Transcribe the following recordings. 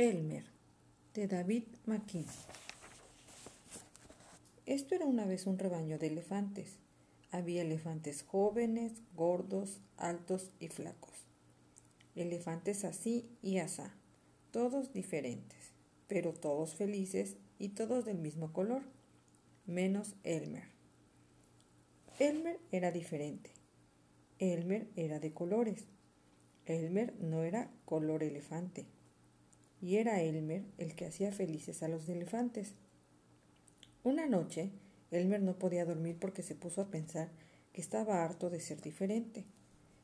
Elmer, de David McKean. Esto era una vez un rebaño de elefantes. Había elefantes jóvenes, gordos, altos y flacos. Elefantes así y asá, todos diferentes, pero todos felices y todos del mismo color, menos Elmer. Elmer era diferente. Elmer era de colores. Elmer no era color elefante y era Elmer el que hacía felices a los elefantes. Una noche, Elmer no podía dormir porque se puso a pensar que estaba harto de ser diferente.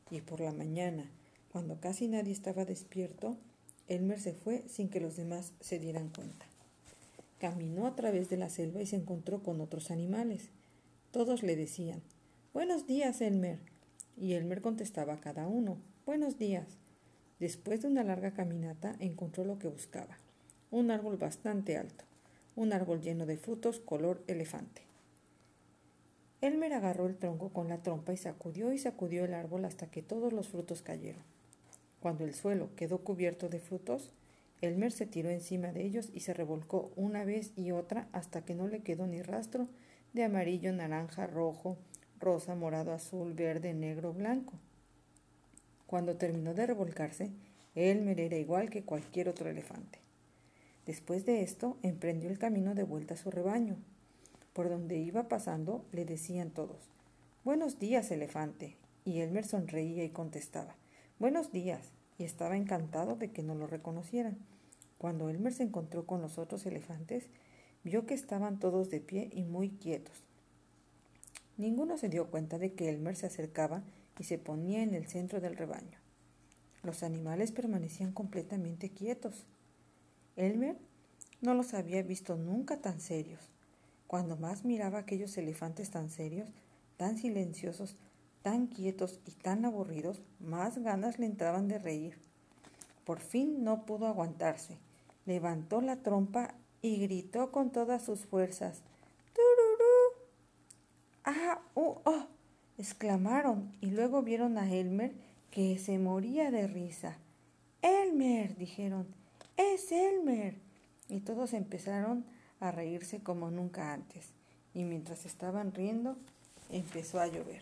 Y por la mañana, cuando casi nadie estaba despierto, Elmer se fue sin que los demás se dieran cuenta. Caminó a través de la selva y se encontró con otros animales. Todos le decían, Buenos días, Elmer. Y Elmer contestaba a cada uno, Buenos días. Después de una larga caminata encontró lo que buscaba, un árbol bastante alto, un árbol lleno de frutos color elefante. Elmer agarró el tronco con la trompa y sacudió y sacudió el árbol hasta que todos los frutos cayeron. Cuando el suelo quedó cubierto de frutos, Elmer se tiró encima de ellos y se revolcó una vez y otra hasta que no le quedó ni rastro de amarillo, naranja, rojo, rosa, morado, azul, verde, negro, blanco. Cuando terminó de revolcarse, Elmer era igual que cualquier otro elefante. Después de esto, emprendió el camino de vuelta a su rebaño. Por donde iba pasando, le decían todos, Buenos días, elefante. Y Elmer sonreía y contestaba, Buenos días. Y estaba encantado de que no lo reconocieran. Cuando Elmer se encontró con los otros elefantes, vio que estaban todos de pie y muy quietos. Ninguno se dio cuenta de que Elmer se acercaba y se ponía en el centro del rebaño. Los animales permanecían completamente quietos. Elmer no los había visto nunca tan serios. Cuando más miraba a aquellos elefantes tan serios, tan silenciosos, tan quietos y tan aburridos, más ganas le entraban de reír. Por fin no pudo aguantarse. Levantó la trompa y gritó con todas sus fuerzas. ¡Tururú! ¡Ah! ¡Uh! ¡Oh! Exclamaron y luego vieron a Elmer que se moría de risa. Elmer, dijeron, es Elmer. Y todos empezaron a reírse como nunca antes. Y mientras estaban riendo, empezó a llover.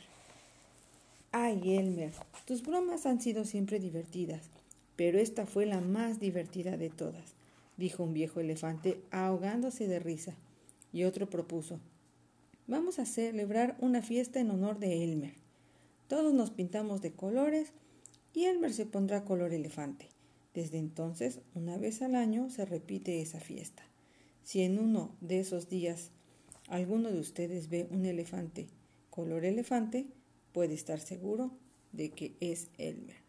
Ay, Elmer, tus bromas han sido siempre divertidas, pero esta fue la más divertida de todas, dijo un viejo elefante ahogándose de risa. Y otro propuso, Vamos a celebrar una fiesta en honor de Elmer. Todos nos pintamos de colores y Elmer se pondrá color elefante. Desde entonces, una vez al año se repite esa fiesta. Si en uno de esos días alguno de ustedes ve un elefante color elefante, puede estar seguro de que es Elmer.